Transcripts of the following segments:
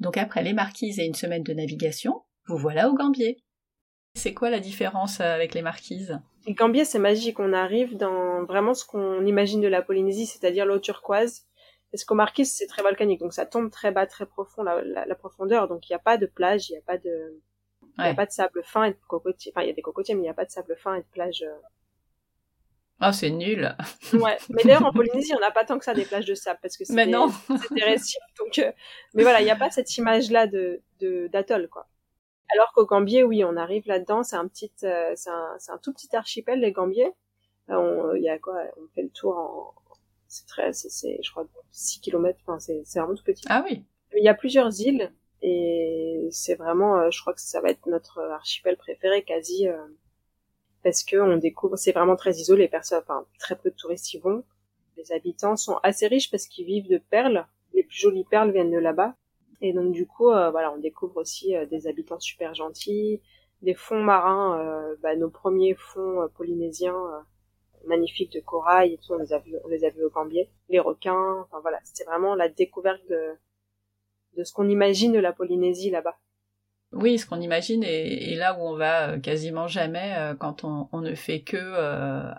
Donc après les marquises et une semaine de navigation, vous voilà au Gambier. C'est quoi la différence avec les marquises? Le Gambier, c'est magique. On arrive dans vraiment ce qu'on imagine de la Polynésie, c'est-à-dire l'eau turquoise. Parce qu'au marquises, c'est très volcanique, donc ça tombe très bas, très profond, la, profondeur. Donc il n'y a pas de plage, il n'y a pas de, il a pas de sable fin et de cocotiers. Enfin, il y a des cocotiers, mais il n'y a pas de sable fin et de plage. Oh, c'est nul. ouais. Mais d'ailleurs, en Polynésie, on n'a pas tant que ça des plages de sable parce que c'est des, des récifs. Donc, euh, mais voilà, il n'y a pas cette image-là de, d'atoll, quoi. Alors qu'au Gambier, oui, on arrive là-dedans. C'est un petit, euh, c'est un, c'est un tout petit archipel, les Gambiers. Il y a quoi On fait le tour en, c'est très, c'est, je crois, 6 km. Enfin, c'est, c'est vraiment tout petit. Ah oui. Il y a plusieurs îles et c'est vraiment, euh, je crois que ça va être notre archipel préféré, quasi parce que on découvre, c'est vraiment très isolé, enfin très peu de touristes y vont. Les habitants sont assez riches parce qu'ils vivent de perles. Les plus jolies perles viennent de là-bas. Et donc du coup, euh, voilà, on découvre aussi euh, des habitants super gentils, des fonds marins, euh, bah, nos premiers fonds polynésiens magnifiques de corail et tout, on les a vus, les au Gambier. Les requins, enfin voilà, c'était vraiment la découverte de, de ce qu'on imagine de la Polynésie là-bas. Oui, ce qu'on imagine et, là où on va euh, quasiment jamais euh, quand on, ne fait que, euh,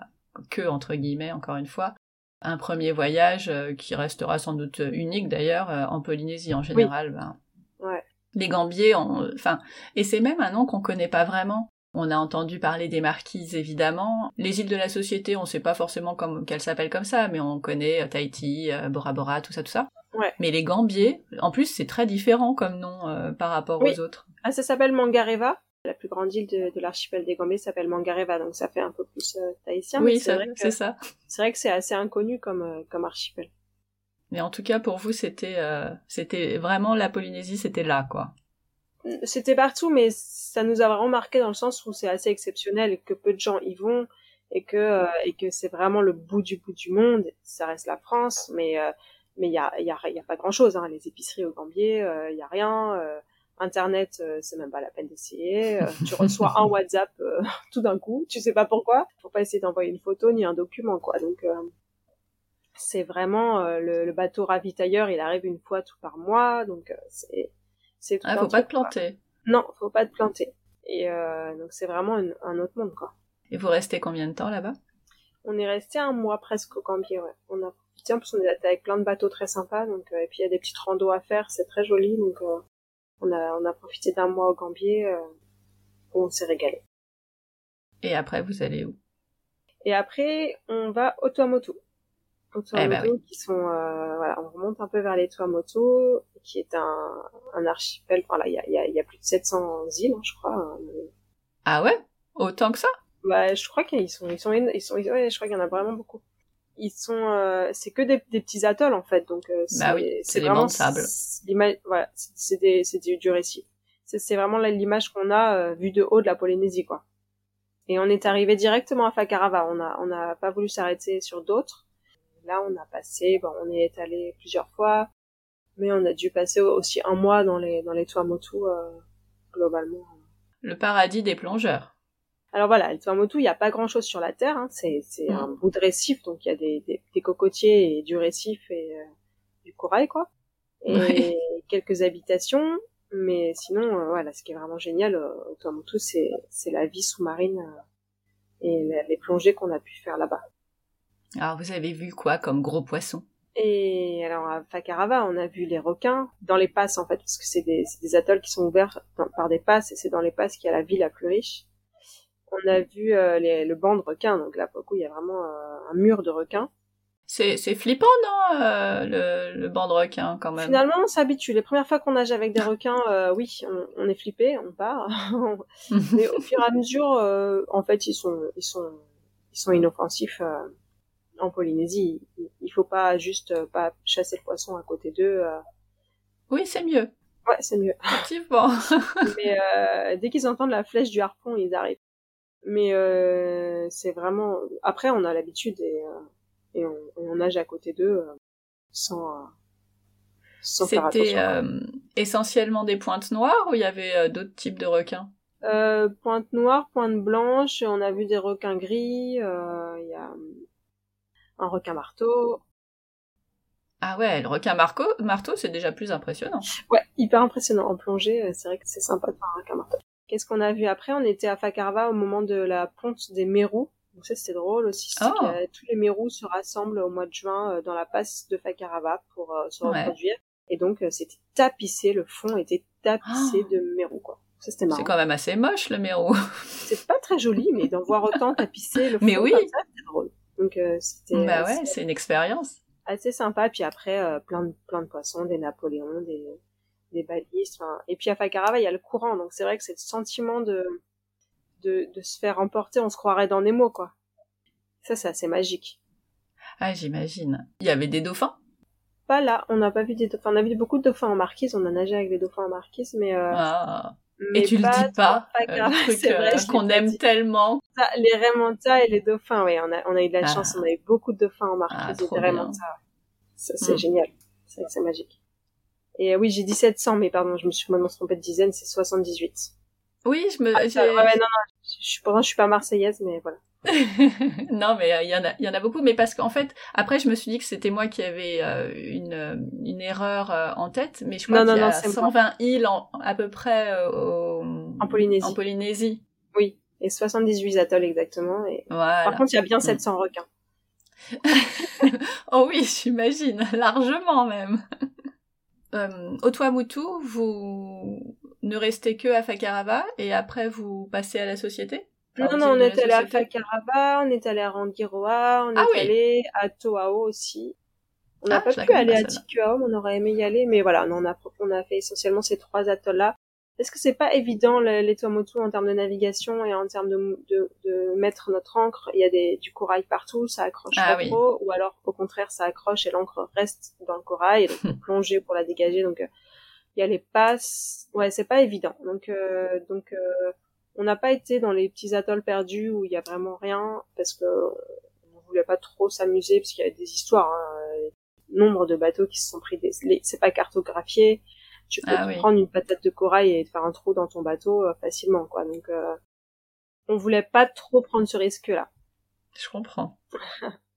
que, entre guillemets, encore une fois, un premier voyage qui restera sans doute unique d'ailleurs en Polynésie en général. Ben, ouais. Les Gambiers, enfin, et c'est même un nom qu'on connaît pas vraiment. On a entendu parler des marquises évidemment. Les îles de la Société, on sait pas forcément qu'elles s'appellent comme ça, mais on connaît Tahiti, Bora Bora, tout ça, tout ça. Ouais. Mais les Gambiers, en plus, c'est très différent comme nom par rapport aux autres. Ah, ça s'appelle Mangareva. La plus grande île de, l'archipel des Gambiers s'appelle Mangareva, donc ça fait un peu plus euh, tahitien. Oui, c'est vrai c'est ça. C'est vrai que c'est assez inconnu comme, euh, comme archipel. Mais en tout cas, pour vous, c'était euh, c'était vraiment la Polynésie, c'était là, quoi. C'était partout, mais ça nous a vraiment marqué dans le sens où c'est assez exceptionnel et que peu de gens y vont et que et que c'est vraiment le bout du bout du monde. Ça reste la France, mais mais il y a y a, y a pas grand chose. Hein. Les épiceries au Gambier, il y a rien. Internet, euh, c'est même pas la peine d'essayer. Euh, tu reçois un WhatsApp euh, tout d'un coup, tu sais pas pourquoi. Faut pas essayer d'envoyer une photo ni un document, quoi. Donc c'est vraiment le, bateau ravitailleur, il arrive une fois tout par mois, donc c'est c'est tout. Ah, faut pas te planter. Non, faut pas te planter. Et donc c'est vraiment un, autre monde, quoi. Et vous restez combien de temps là-bas? On est resté un mois presque au Gambier, ouais. On a profité, en plus on est avec plein de bateaux très sympas, donc et puis il y a des petites randos à faire, c'est très joli, donc on a, on a profité d'un mois au Gambier euh, où on s'est régalé. Et après, vous allez où? Et après, on va au Tuamotu. Au eh ben Tuamotu, qui sont, euh, voilà, on remonte un peu vers les Tuamotu, qui est un, un archipel. Voilà, il y a, y, a, y a, plus de 700 îles, hein, je crois. Hein, ah ouais? Autant que ça? Bah, je crois qu'ils sont, ils sont, ils sont, ouais, je crois qu'il y en a vraiment beaucoup ils sont euh, c'est que des, des, petits atolls en fait. Donc euh, bah oui, c'est vraiment sable voilà c'est des c'est du, du récif c'est vraiment l'image qu'on a euh, vue de haut de la Polynésie quoi. Et on est arrivé directement à Fakarava. On a on n'a pas voulu s'arrêter sur d'autres. Là on a passé bon on est allé plusieurs fois. Mais on a dû passer aussi un mois dans les dans les Tuamotu euh, globalement. Le paradis des plongeurs alors voilà, le Tuamotu, il n'y a pas grand-chose sur la Terre. Hein. C'est, c'est un mm. bout de récif, donc il y a des, des, des, cocotiers et du récif et euh, du corail, quoi. Et quelques habitations. Mais sinon, euh, voilà, ce qui est vraiment génial euh, au Tuamotu, c'est, c'est la vie sous-marine et les plongées qu'on a pu faire là-bas. Alors vous avez vu quoi comme gros poissons et alors à Fakarava, on a vu les requins dans les passes en fait, parce que c'est des, des atolls qui sont ouverts par des passes et c'est dans les passes qu'il y a la vie la plus riche on a vu euh, le banc de requins. Donc là, pour le coup, il y a vraiment euh, un mur de requins. C'est, flippant, non, euh, le, le banc de requins, quand même? Finalement, on s'habitue. Les premières fois qu'on nage avec des requins, oui, on, est flippé, on part. Mais au fur et à mesure, en fait, ils sont, ils sont, ils sont inoffensifs en Polynésie. Il, il faut pas juste pas chasser le poisson à côté d'eux. Oui, c'est mieux. Ouais, c'est mieux. Effectivement. Mais dès qu'ils entendent la flèche du harpon, ils arrivent. Mais euh, c'est vraiment. Après, on a l'habitude et, euh, et on, on, nage à côté d'eux euh, sans. sans C'était essentiellement des pointes noires ou il y avait d'autres types de requins? Euh, Pointe noire, pointe blanche, on a vu des requins gris, il y a un requin marteau. Ah ouais, le requin marco, marteau, c'est déjà plus impressionnant. Ouais, hyper impressionnant. En plongée, euh, c'est vrai que c'est sympa de faire un requin marteau. Qu'est-ce qu'on a vu après? On était à Fakarva au moment de la ponte des Mérous. Donc ça, c'était drôle aussi. Oh. Que, tous les Mérous se rassemblent au mois de juin euh, dans la passe de Fakarava pour euh, se Ouais. reproduire. Et donc, euh, c'était tapissé, le fond était tapissé Oh. de Mérous, quoi. Ça, c'était marrant. C'est quand même assez moche, le mérou. C'est pas très joli, mais d'en voir autant tapisser le fond Mais oui. comme ça, c'était drôle. Donc, euh, c'était bah ouais, c'est une expérience. assez sympa. Puis après, euh, plein de plein de poissons, des Napoléons, des des balistes. enfin, Et puis à Fakarava, il y a le courant, donc c'est vrai que c'est le sentiment de de de se faire emporter. On se croirait dans Nemo, quoi. Ça, c'est assez magique. Ah, j'imagine. Il y avait des dauphins? Pas là, on n'a pas vu des dauphins. On a vu beaucoup de dauphins en marquise. On a nagé avec des dauphins en marquise, mais euh, Ah. mais Et tu le pas dis pas, euh, le truc c'est vrai, euh, qu'on pas aime dit. tellement. Ça, les Raimentas et les dauphins, oui, on a, on a eu de la Ah. chance, on a eu beaucoup de dauphins en Ah, marquise trop et des. Ça, c'est Mm. génial. C'est magique. Et euh, oui, j'ai dit 700, mais pardon, je me suis complètement trompée de dizaine, c'est 78. Oui, je me. Ah, ouais, non, non, je suis, pourtant, je suis pas marseillaise, mais voilà. non, mais euh, il y en a, il y en a beaucoup. Mais parce qu'en fait, après, je me suis dit que c'était moi qui avais euh, une une erreur euh, en tête. Mais je crois qu'il y a non, c'est moi. 120 îles en, à peu près au- En Polynésie. En Polynésie. Oui. Et 78 atolls exactement. Et... Voilà. Par contre, il y a bien 700 requins. Oh oui, j'imagine, largement même. Euh, au Tuamotu, vous ne restez que à Fakarava et après vous passez à la société? Non, non, on est allé à Fakarava, on est allé à Rangiroa, on Ah est oui. allé à Toao aussi. On n'a Ah, pas pu aller à. Tikuao, on aurait aimé y aller, mais voilà, on a, on a fait essentiellement ces trois atolls-là. Parce que c'est pas évident, le- les Tuamotu, en termes de navigation et en termes de, de, de mettre notre encre? Il y a des, du corail partout, ça accroche Ah pas oui. trop, ou alors, au contraire, ça accroche et l'encre reste dans le corail, et donc plonger pour la dégager, donc, euh, il y a les passes. Ouais, c'est pas évident. Donc, euh, donc, euh, on n'a pas été dans les petits atolls perdus où il y a vraiment rien parce que on voulait pas trop s'amuser parce qu'il y a des histoires. Hein. Nombre de bateaux qui se sont pris des, c'est pas cartographié. Tu peux Ah te oui. prendre une patate de corail et te faire un trou dans ton bateau euh, facilement, quoi. Donc, euh, on voulait pas trop prendre ce risque-là. Je comprends.